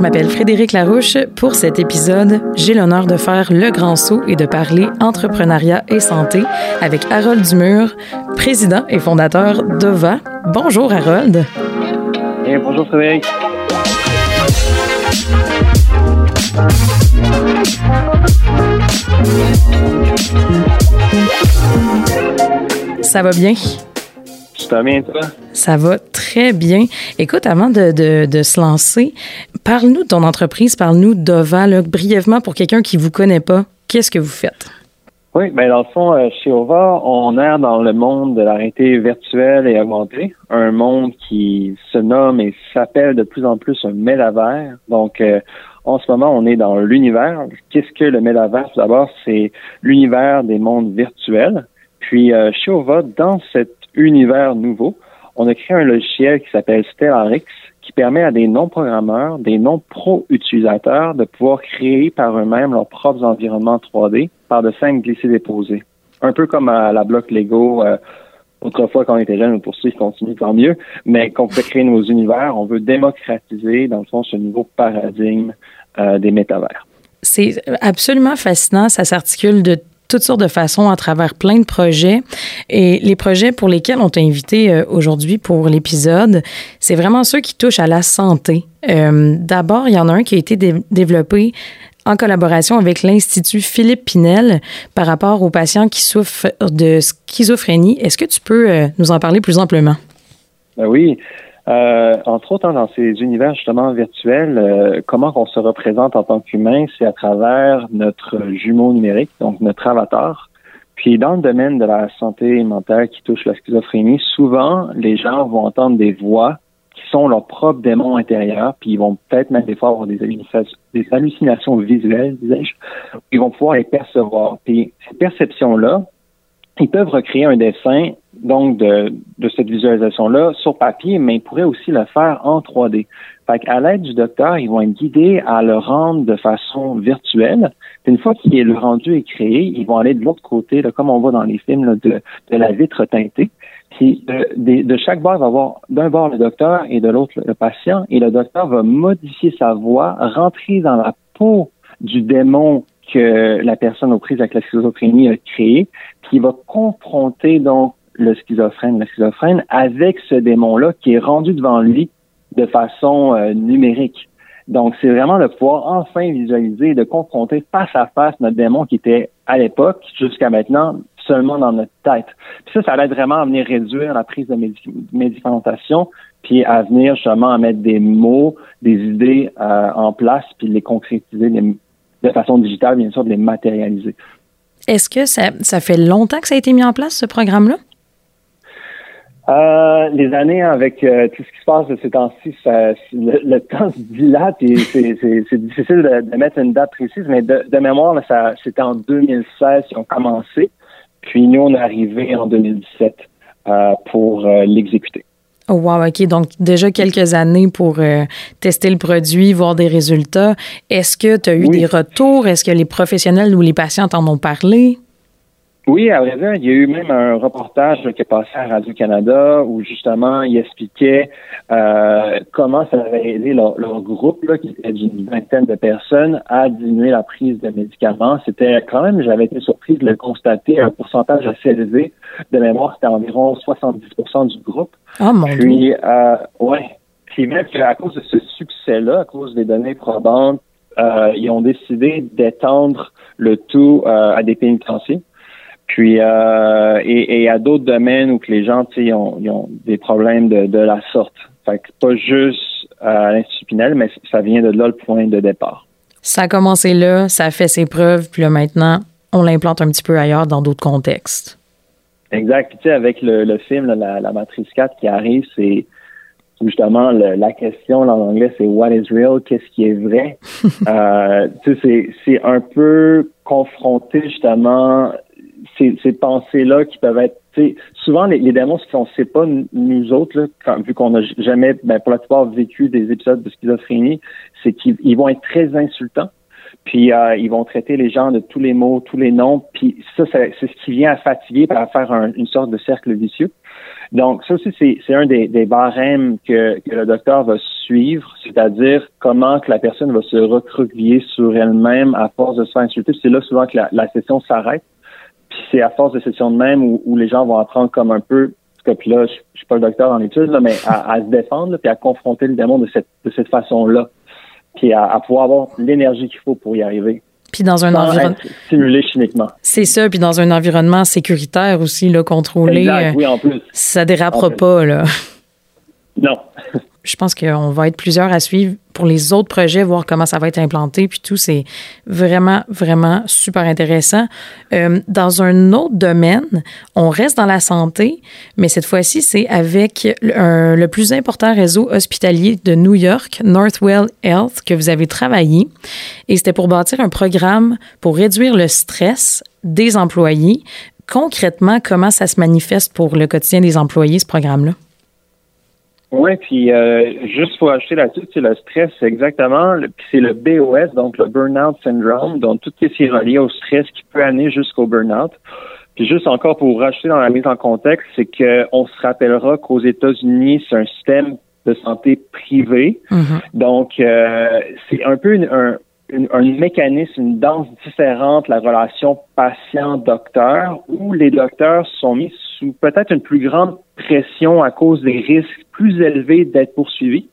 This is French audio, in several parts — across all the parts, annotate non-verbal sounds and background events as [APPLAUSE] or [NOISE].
je m'appelle Frédéric Larouche. Pour cet épisode, j'ai l'honneur de faire le grand saut et de parler entrepreneuriat et santé avec Harold Dumur, président et fondateur d'OVA. Bonjour Harold. Et bonjour Frédéric. Ça va bien? Ça va bien, toi? Ça va très bien. Écoute, avant de, se lancer, parle-nous de ton entreprise, parle-nous d'OVA, brièvement pour quelqu'un qui ne vous connaît pas. Qu'est-ce que vous faites? Oui, ben dans le fond, euh, chez OVA, on est dans le monde de la réalité virtuelle et augmentée, un monde qui se nomme et s'appelle de plus en plus un métavers. Donc, euh, en ce moment, on est dans l'univers. Qu'est-ce que le métavers? D'abord, c'est l'univers des mondes virtuels. Puis, euh, chez OVA, dans cet univers nouveau, on a créé un logiciel qui s'appelle Stellarix, qui permet à des non-programmeurs, des non-pro-utilisateurs de pouvoir créer par eux-mêmes leurs propres environnements 3D par de simples glissés-déposés. Un peu comme à la bloc Lego, euh, autrefois quand on était jeune, pour ceux qui continuent, tant mieux, mais qu'on peut créer nos univers, on veut démocratiser, dans le fond, ce nouveau paradigme euh, des métavers. C'est absolument fascinant. Ça s'articule de toutes sortes de façons à travers plein de projets. Et les projets pour lesquels on t'a invité euh, aujourd'hui pour l'épisode, c'est vraiment ceux qui touchent à la santé. Euh, d'abord, il y en a un qui a été développé en collaboration avec l'Institut Philippe Pinel par rapport aux patients qui souffrent de schizophrénie. Est-ce que tu peux euh, nous en parler plus amplement? Ben oui. Euh, entre autres, hein, dans ces univers justement virtuels, euh, comment on se représente en tant qu'humain, c'est à travers notre jumeau numérique, donc notre avatar. Puis dans le domaine de la santé mentale qui touche la schizophrénie, souvent les gens vont entendre des voix qui sont leurs propres démons intérieurs, puis ils vont peut-être même des fois avoir des, hallucinations visuelles, disais-je. Ils vont pouvoir les percevoir. Puis ces perceptions-là, ils peuvent recréer un dessin donc de, de cette visualisation-là sur papier, mais ils pourraient aussi le faire en 3D. Fait qu'à l'aide du docteur, ils vont être guidés à le rendre de façon virtuelle. une fois est le rendu est créé, ils vont aller de l'autre côté, comme on voit dans les films, de, de la vitre teintée. Puis de, de, chaque bord, il va avoir d'un bord le docteur et de l'autre le patient, et le docteur va modifier sa voix, rentrer dans la peau du démon que la personne aux prises avec la schizophrénie a créé, qui va confronter donc le schizophrène, la schizophrène avec ce démon-là qui est rendu devant lui de façon euh, numérique. Donc, c'est vraiment de pouvoir enfin visualiser, de confronter face à face notre démon qui était à l'époque, jusqu'à maintenant, seulement dans notre tête. Puis ça, ça aide vraiment à venir réduire la prise de médicamentation, puis à venir justement à mettre des mots, des idées euh, en place, puis les concrétiser de façon digitale, bien sûr, de les matérialiser. Est-ce que ça fait longtemps que ça a été mis en place, ce programme-là? Euh, les années avec euh, tout ce qui se passe de ces temps-ci, le, temps se dilate et c'est difficile de, mettre une date précise, mais de, mémoire, c'était en 2016 qu'ils ont commencé, puis nous, on est arrivé en 2017 euh, pour l'exécuter. Oh wow, OK. Donc, déjà quelques années pour tester le produit, voir des résultats. Est-ce que tu as eu des retours? Est-ce que les professionnels ou les patients t'en ont parlé? Oui, à vrai dire, il y a eu même un reportage qui est passé à Radio-Canada où justement il expliquait euh, comment ça avait aidé leur, groupe, là, qui était d'une vingtaine de personnes, à diminuer la prise de médicaments. C'était quand même, j'avais été surpris de le constater, un pourcentage assez élevé de mémoire, c'était environ 70% du groupe. Ah, mon Puis, euh, ouais. Puis même qu'à cause de ce succès-là, à cause des données probantes, euh, ils ont décidé d'étendre le tout euh, à des pénitenciers. Puis euh, et, et à d'autres domaines où que les gens, tu sais, ont, ils ont des problèmes de, de la sorte. Fait que pas juste à l'Institut Pinel, mais ça vient de là le point de départ. Ça a commencé là, ça a fait ses preuves, puis là maintenant, on l'implante un petit peu ailleurs dans d'autres contextes. Exact. tu sais, avec le, le film, la, la, Matrice 4 qui arrive, c'est justement la question en anglais, c'est What is real? Qu'est-ce qui est vrai? [LAUGHS] euh, tu sais, c'est un peu confronté justement ces, pensées-là qui peuvent être souvent les, démons, ce qu'on ne sait pas nous autres, vu qu'on n'a jamais, ben, pour la plupart, vécu des épisodes de schizophrénie, c'est qu'ils vont être très insultants. Puis euh, ils vont traiter les gens de tous les mots, tous les noms. Puis ça, c'est ce qui vient à fatiguer, à faire une sorte de cercle vicieux. Donc ça aussi, c'est un des, barèmes que, le docteur va suivre, c'est-à-dire comment que la personne va se recroqueviller sur elle-même à force de se faire insulter. C'est là souvent que la, session s'arrête. Puis c'est à force de session de même où, les gens vont apprendre comme un peu, parce que là, je, je suis pas le docteur en études, mais à, se défendre, puis à confronter le démon de cette, de cette façon-là, puis à, à pouvoir avoir l'énergie qu'il faut pour y arriver. Puis dans un environnement. Simulé chimiquement. C'est ça, puis dans un environnement sécuritaire aussi, là, contrôlé. Exact, oui, en plus. Ça dérapera pas, là. Non. [LAUGHS] je pense qu'on va être plusieurs à suivre pour les autres projets, voir comment ça va être implanté, puis tout. C'est vraiment, vraiment super intéressant. Euh, dans un autre domaine, on reste dans la santé, mais cette fois-ci, c'est avec le, le plus important réseau hospitalier de New York, Northwell Health, que vous avez travaillé. Et c'était pour bâtir un programme pour réduire le stress des employés. Concrètement, comment ça se manifeste pour le quotidien des employés, ce programme-là? Oui, puis euh, juste pour ajouter là-dessus, c'est le stress, c'est exactement, c'est le BOS, donc le Burnout Syndrome, donc tout ce qui est relié au stress qui peut amener jusqu'au burnout. Puis juste encore pour rajouter dans la mise en contexte, c'est qu'on se rappellera qu'aux États-Unis, c'est un système de santé privé. Mm-hmm. Donc, euh, c'est un peu un, un mécanisme, une danse différente, la relation patient-docteur, où les docteurs sont mis sous peut-être une plus grande pression à cause des risques plus élevés d'être poursuivis.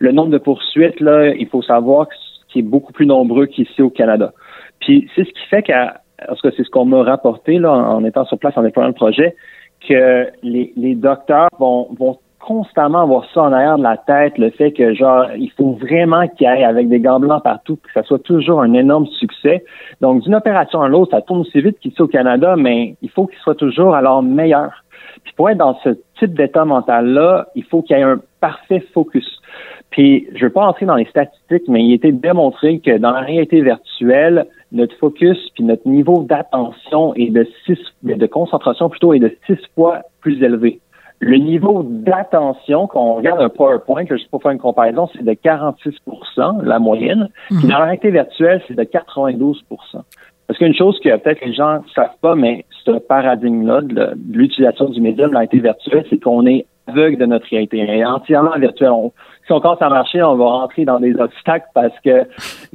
Le nombre de poursuites, là, il faut savoir qu'il est beaucoup plus nombreux qu'ici au Canada. Puis c'est ce qui fait qu'à parce que c'est ce qu'on m'a rapporté là, en étant sur place en déployant le projet, que les, les docteurs vont, vont constamment avoir ça en arrière de la tête, le fait que, genre, il faut vraiment qu'il aille avec des gants blancs partout, que ça soit toujours un énorme succès. Donc, d'une opération à l'autre, ça tourne aussi vite qu'ici au Canada, mais il faut qu'il soit toujours alors meilleur. Puis pour être dans ce type d'état mental-là, il faut qu'il y ait un parfait focus. Puis, je ne veux pas entrer dans les statistiques, mais il a été démontré que dans la réalité virtuelle, notre focus puis notre niveau d'attention et de six, de concentration plutôt est de six fois plus élevé. Le niveau d'attention, quand on regarde un PowerPoint, juste pour faire une comparaison, c'est de 46% la moyenne. Puis mhm. dans la réalité virtuelle, c'est de 92% Parce qu'une chose que peut-être les gens ne savent pas, mais ce paradigme-là de, l'utilisation du médium dans la réalité virtuelle, c'est qu'on est aveugle de notre réalité. Est entièrement virtuelle. si on commence à marcher, on va rentrer dans des obstacles parce que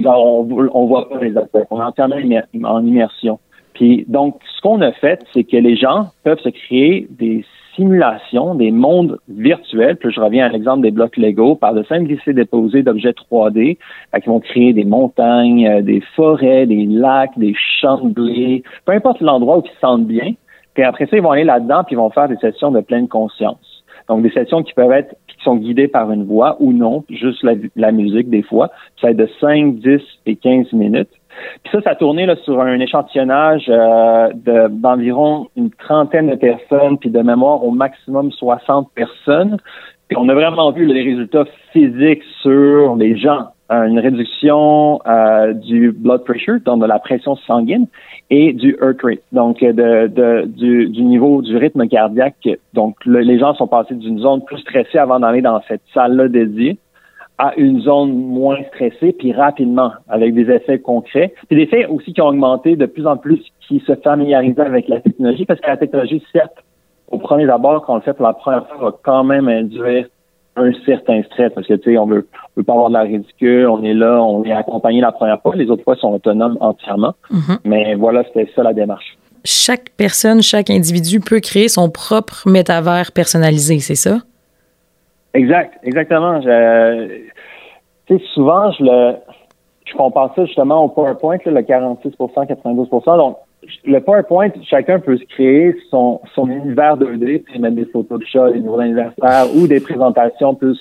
on, on voit pas les obstacles. On est entièrement en immersion. Puis donc, ce qu'on a fait, c'est que les gens peuvent se créer des simulation des mondes virtuels. Puis je reviens à l'exemple des blocs Lego, par le simple glisser-déposer d'objets 3D, qui vont créer des montagnes, euh, des forêts, des lacs, des champs de blé, peu importe l'endroit où ils se sentent bien. Puis après ça, ils vont aller là-dedans, puis ils vont faire des sessions de pleine conscience. Donc, des sessions qui peuvent être, qui sont guidées par une voix ou non, juste la, la musique des fois. Ça va être de 5, 10 et 15 minutes. Ça, ça a tourné là, sur un échantillonnage euh, d'environ une trentaine de personnes, puis de mémoire au maximum 60 personnes. Puis on a vraiment vu les résultats physiques sur les gens. Euh, une réduction euh, du blood pressure, donc de la pression sanguine, et du heart rate, donc de, de du, du, niveau du rythme cardiaque. Donc les gens sont passés d'une zone plus stressée avant d'aller dans cette salle-là dédiée à une zone moins stressée, puis rapidement, avec des effets concrets. Puis des effets aussi qui ont augmenté de plus en plus, qui se familiarisaient avec la technologie, parce que la technologie, certes, au premier abord, quand on le fait pour la première fois, va quand même induire un certain stress, parce que, tu sais, on veut, on veut pas avoir de la ridicule, on est là, on est accompagné la première fois, les autres fois sont autonomes entièrement. Mm-hmm. Mais voilà, c'était ça la démarche. Chaque personne, chaque individu peut créer son propre métavers personnalisé, c'est ça? Exact, exactement. Je, souvent, je le, je compare ça justement au PowerPoint, le 46% 92% Donc, le PowerPoint, chacun peut se créer son, son univers 2D, puis mettre des photos de chats, des nouveaux anniversaires ou des présentations plus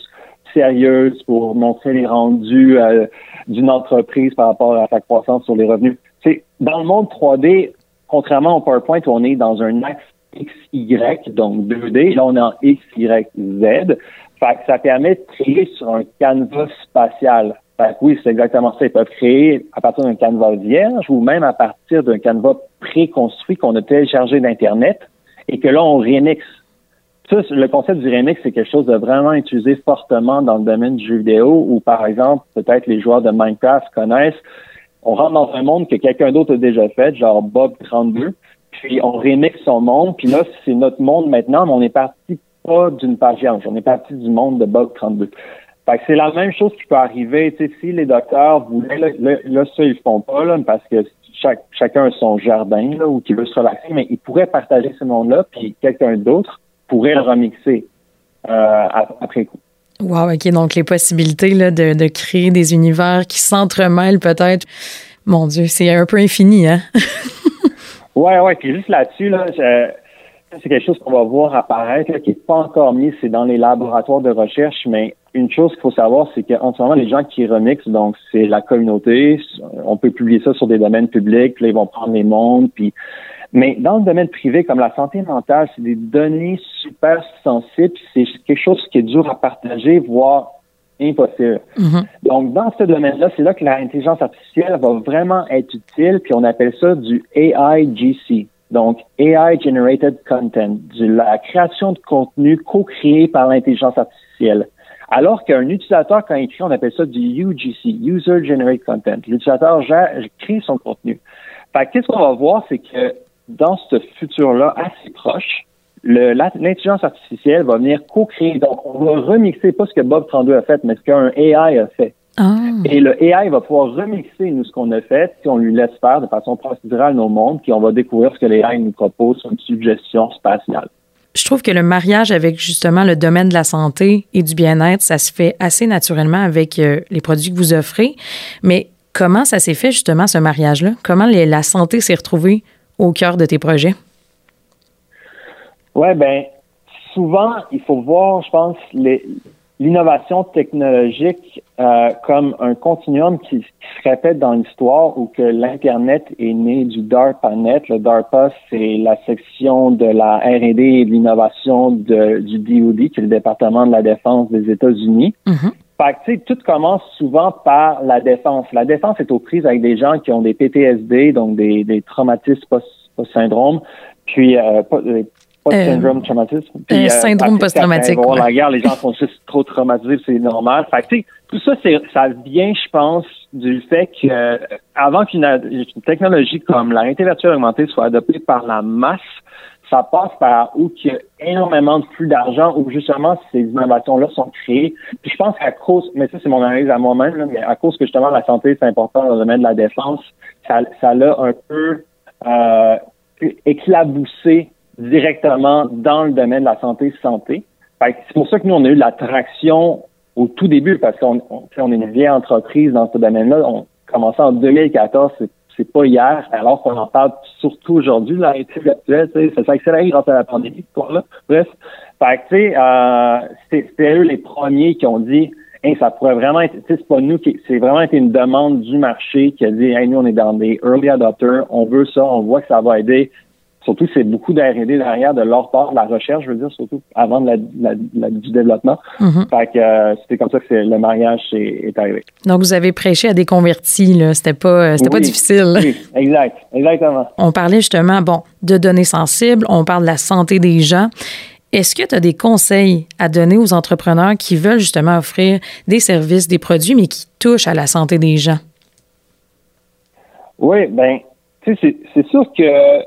sérieuses pour montrer les rendus euh, d'une entreprise par rapport à sa croissance sur les revenus. C'est dans le monde 3D, contrairement au PowerPoint, on est dans un axe XY, donc 2D. Là, on est en XYZ. Fait que ça permet de créer sur un canevas spatial. Fait que oui, c'est exactement ça. Ils peuvent créer à partir d'un canevas vierge ou même à partir d'un canevas préconstruit qu'on a téléchargé d'Internet et que là, on remix. Ça, le concept du remix, c'est quelque chose de vraiment utilisé fortement dans le domaine du jeu vidéo où, par exemple, peut-être les joueurs de Minecraft connaissent. On rentre dans un monde que quelqu'un d'autre a déjà fait, genre Bob 32, puis on remix son monde, puis là, c'est notre monde maintenant, mais on est parti pas d'une page vierge. On est parti du monde de Bug 32. c'est la même chose qui peut arriver. si les docteurs voulaient, là, ça, ils le font pas, là, parce que chaque, chacun a son jardin, là, ou qui veut se relaxer, mais ils pourraient partager ce monde-là, puis quelqu'un d'autre pourrait le remixer euh, après coup. Wow, OK. Donc, les possibilités là, de, de créer des univers qui s'entremêlent peut-être, mon Dieu, c'est un peu infini, hein? [LAUGHS] ouais, ouais. Puis juste là-dessus, là, c'est quelque chose qu'on va voir apparaître, qui n'est pas encore mis, c'est dans les laboratoires de recherche, mais une chose qu'il faut savoir, c'est qu'en ce moment, les gens qui remixent, donc c'est la communauté, on peut publier ça sur des domaines publics, puis là, ils vont prendre les mondes, puis mais dans le domaine privé, comme la santé mentale, c'est des données super sensibles, c'est quelque chose qui est dur à partager, voire impossible. Mm-hmm. Donc, dans ce domaine-là, c'est là que l'intelligence artificielle va vraiment être utile, puis on appelle ça du AIGC. Donc, AI Generated Content, la création de contenu co-créé par l'intelligence artificielle. Alors qu'un utilisateur, quand il écrit, on appelle ça du UGC, User Generated Content. L'utilisateur crée son contenu. Fait qu'est-ce qu'on va voir, c'est que dans ce futur-là, assez proche, l'intelligence artificielle va venir co-créer. Donc, on va remixer pas ce que Bob 32 a fait, mais ce qu'un AI a fait. Ah. Et le AI va pouvoir remixer nous ce qu'on a fait si on lui laisse faire de façon procédurale nos mondes, puis on va découvrir ce que l'AI nous propose sur une suggestion spatiale je trouve que le mariage avec justement le domaine de la santé et du bien-être, ça se fait assez naturellement avec euh, les produits que vous offrez. Mais comment ça s'est fait justement ce mariage-là? Comment la santé s'est retrouvée au cœur de tes projets? Oui, ben souvent, il faut voir, je pense, les, l'innovation technologique euh, comme un continuum qui, se répète dans l'histoire où que l'Internet est né du DARPANET. Le DARPA, c'est la section de la R&D et de l'innovation du DOD, qui est le département de la défense des États-Unis. Mm-hmm. Fait que, tout commence souvent par la défense. La défense est aux prises avec des gens qui ont des PTSD, donc des, des traumatismes post-syndrome, puis euh, pas de euh, syndrome traumatisme. un euh, syndrome post-traumatique. Ouais. la guerre, les gens sont juste trop traumatisés, c'est normal. Fait tout ça, ça vient, je pense, du fait que euh, avant qu'une technologie comme la réalité virtuelle augmentée soit adoptée par la masse, ça passe par où il y a énormément de flux d'argent, où justement ces innovations-là sont créées. Puis je pense qu'à cause, mais ça c'est mon analyse à moi-même, mais à cause que justement la santé c'est important dans le domaine de la défense, ça, ça l'a un peu euh, éclaboussé directement dans le domaine de la santé santé. C'est pour ça que nous, on a eu la traction au tout début, parce qu'on on, est une vieille entreprise dans ce domaine-là. On commençait en 2014, c'est pas hier, alors qu'on en parle surtout aujourd'hui, la réalité virtuelle, ça s'est grâce à la pandémie, là. Bref. Fait que, tu sais, euh, c'était eux les premiers qui ont dit, ça pourrait vraiment être, c'est pas nous qui, c'est vraiment été une demande du marché qui a dit, hey, nous, on est dans des early adopters, on veut ça, on voit que ça va aider Surtout, c'est beaucoup d'R&D derrière de leur part, de la recherche, je veux dire, surtout avant de la, du développement. Mm-hmm. Fait que euh, c'était comme ça que le mariage est, arrivé. Donc, vous avez prêché à des convertis, là. C'était pas, c'était pas difficile. Oui, exact. Exactement. On parlait justement, bon, de données sensibles. On parle de la santé des gens. Est-ce que tu as des conseils à donner aux entrepreneurs qui veulent justement offrir des services, des produits, mais qui touchent à la santé des gens? Oui, ben, tu sais, c'est sûr que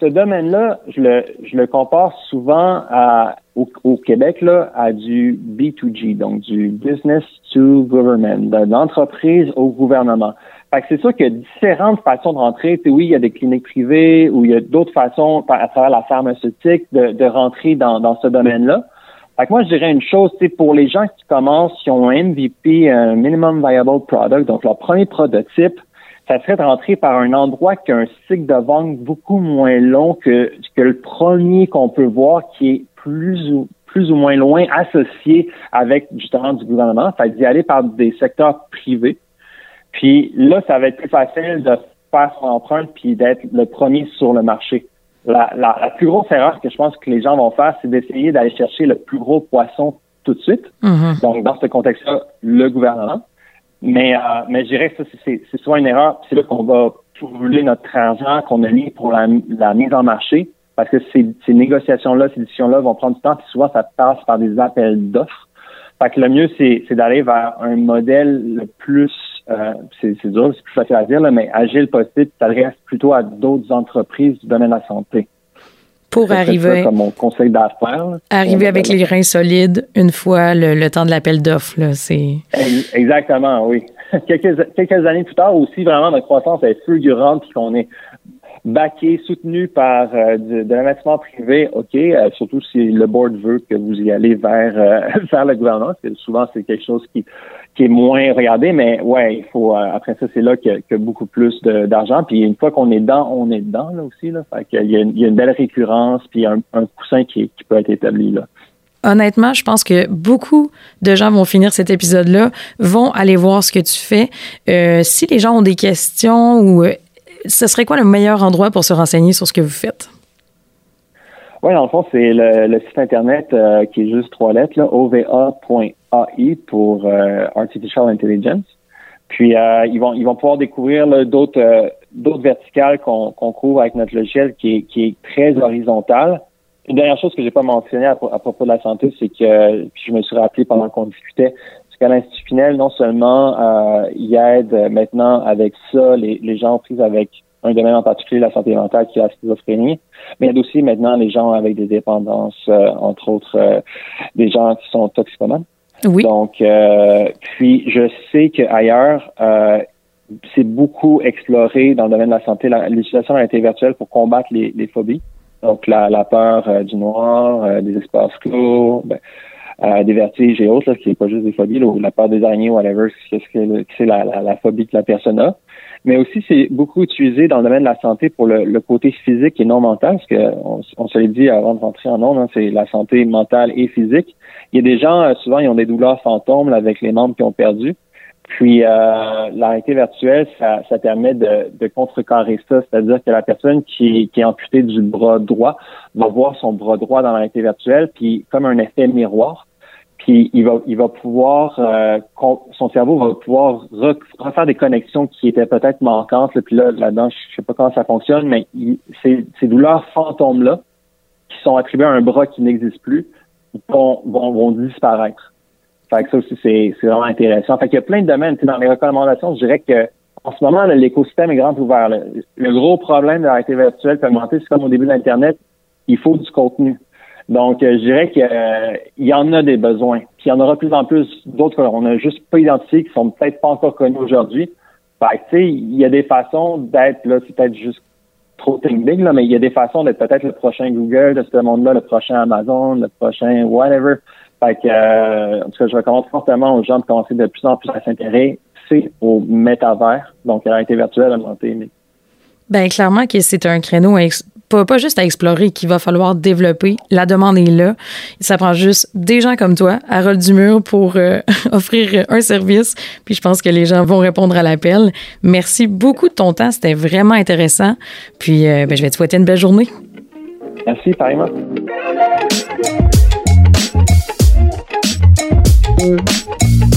ce domaine-là, je le, je le compare souvent à, au, Québec là, à du B2G, donc du business to government, de l'entreprise au gouvernement. Fait que c'est sûr qu'il y a différentes façons de rentrer. oui, il y a des cliniques privées ou il y a d'autres façons à travers la pharmaceutique de, de rentrer dans, dans ce domaine-là. Fait que moi, je dirais une chose, c'est pour les gens qui commencent, qui ont un MVP, un minimum viable product, donc leur premier prototype, ça serait de rentrer par un endroit qui a un cycle de vente beaucoup moins long que, que le premier qu'on peut voir qui est plus ou, plus ou moins loin associé avec justement du gouvernement. Ça d'y aller par des secteurs privés. Puis là, ça va être plus facile de faire son empreinte puis d'être le premier sur le marché. La, la, plus grosse erreur que je pense que les gens vont faire, c'est d'essayer d'aller chercher le plus gros poisson tout de suite. Mm-hmm. Donc, dans ce contexte-là, le gouvernement. Mais, euh, mais je dirais que ça, c'est, soit une erreur. C'est là qu'on va brûler notre argent qu'on a mis pour la, la mise en marché. Parce que ces, ces négociations-là, ces décisions-là vont prendre du temps, puis souvent, ça passe par des appels d'offres. Fait que le mieux, c'est, d'aller vers un modèle le plus, euh, c'est, c'est dur, c'est plus facile à dire, là, mais agile possible, qui s'adresse plutôt à d'autres entreprises du domaine de la santé. Pour arriver. comme mon conseil d'affaires. Arriver avec les reins solides une fois le, temps de l'appel d'offres, c'est. Exactement, oui. [LAUGHS] quelques, quelques années plus tard aussi, vraiment, notre croissance est fulgurante puis qu'on est backé, soutenu par euh, de, l'investissement privé, OK, euh, surtout si le board veut que vous y allez vers, euh, [LAUGHS] vers le gouvernement, souvent c'est quelque chose qui, qui est moins regardé, mais ouais, il faut après ça, c'est là qu'il y, a beaucoup plus d'argent. Puis une fois qu'on est dedans, on est dedans là aussi. Là. Il y a une belle récurrence, puis un, un coussin qui, qui peut être établi là honnêtement, je pense que beaucoup de gens vont finir cet épisode-là, vont aller voir ce que tu fais. Euh, si les gens ont des questions ou ce serait quoi le meilleur endroit pour se renseigner sur ce que vous faites? Oui, dans le fond, c'est le, site Internet euh, qui est juste trois lettres, ova.ai pour euh, Artificial Intelligence. Puis, euh, ils, vont, ils vont pouvoir découvrir d'autres verticales qu'on couvre avec notre logiciel qui est, qui est très horizontal. Une dernière chose que j'ai pas mentionné à, propos de la santé, c'est que je me suis rappelé pendant qu'on discutait, qu'à l'Institut Pinel, non seulement euh, il aide maintenant avec ça les, les gens pris avec un domaine en particulier, la santé mentale, qui est la schizophrénie, mais il aide aussi maintenant les gens avec des dépendances, euh, entre autres euh, des gens qui sont toxicomanes. Oui. Donc, euh, puis je sais qu'ailleurs, c'est beaucoup exploré dans le domaine de la santé, l'utilisation de la réalité virtuelle pour combattre les, les phobies. Donc, la, la peur du noir, des espaces clos, ben, euh, des vertiges et autres, là, qui n'est pas juste des phobies, ou la peur des araignées, whatever, c'est la, la, la, phobie que la personne a. Mais aussi, c'est beaucoup utilisé dans le domaine de la santé pour le, le côté physique et non mental, parce que on, se l'est dit avant de rentrer en ondes, hein, c'est la santé mentale et physique. Il y a des gens, euh, souvent, ils ont des douleurs fantômes avec les membres qui ont perdu. Puis euh, la virtuelle, ça, ça permet de, de, contrecarrer ça, c'est-à-dire que la personne qui, qui est amputée du bras droit va voir son bras droit dans la réalité virtuelle, puis comme un effet miroir, puis il va, il va pouvoir, euh, son cerveau va pouvoir refaire des connexions qui étaient peut-être manquantes. Là, puis là, là-dedans, je sais pas comment ça fonctionne, mais ces, ces douleurs fantômes-là, qui sont attribuées à un bras qui n'existe plus, vont, vont disparaître. Fait que ça aussi, c'est, vraiment intéressant. Fait qu'il y a plein de domaines. Dans les recommandations, je dirais que en ce moment, l'écosystème est grand ouvert. Le gros problème de la réalité virtuelle peut augmenter, c'est comme au début de l'Internet, il faut du contenu. Donc, euh, je dirais qu'il euh, y en a des besoins. Puis il y en aura plus en plus d'autres qu'on n'a juste pas identifiés, qui sont peut-être pas encore connus aujourd'hui. Fait tu sais, il y a des façons d'être, là, c'est peut-être juste trop big, là, mais il y a des façons d'être peut-être le prochain Google de ce monde-là, le prochain Amazon, le prochain whatever. Fait que, euh, en tout cas, je recommande fortement aux gens de commencer de plus en plus à s'intéresser au métavers, donc à la réalité virtuelle augmentée. Ben clairement que c'est un créneau pas, pas juste à explorer qu'il va falloir développer. La demande est là. Ça prend juste des gens comme toi, Harold Dumur, pour euh, [LAUGHS] offrir un service. Puis je pense que les gens vont répondre à l'appel. Merci beaucoup de ton temps. C'était vraiment intéressant. Puis euh, ben, je vais te souhaiter une belle journée. Merci, pareillement. Thank you.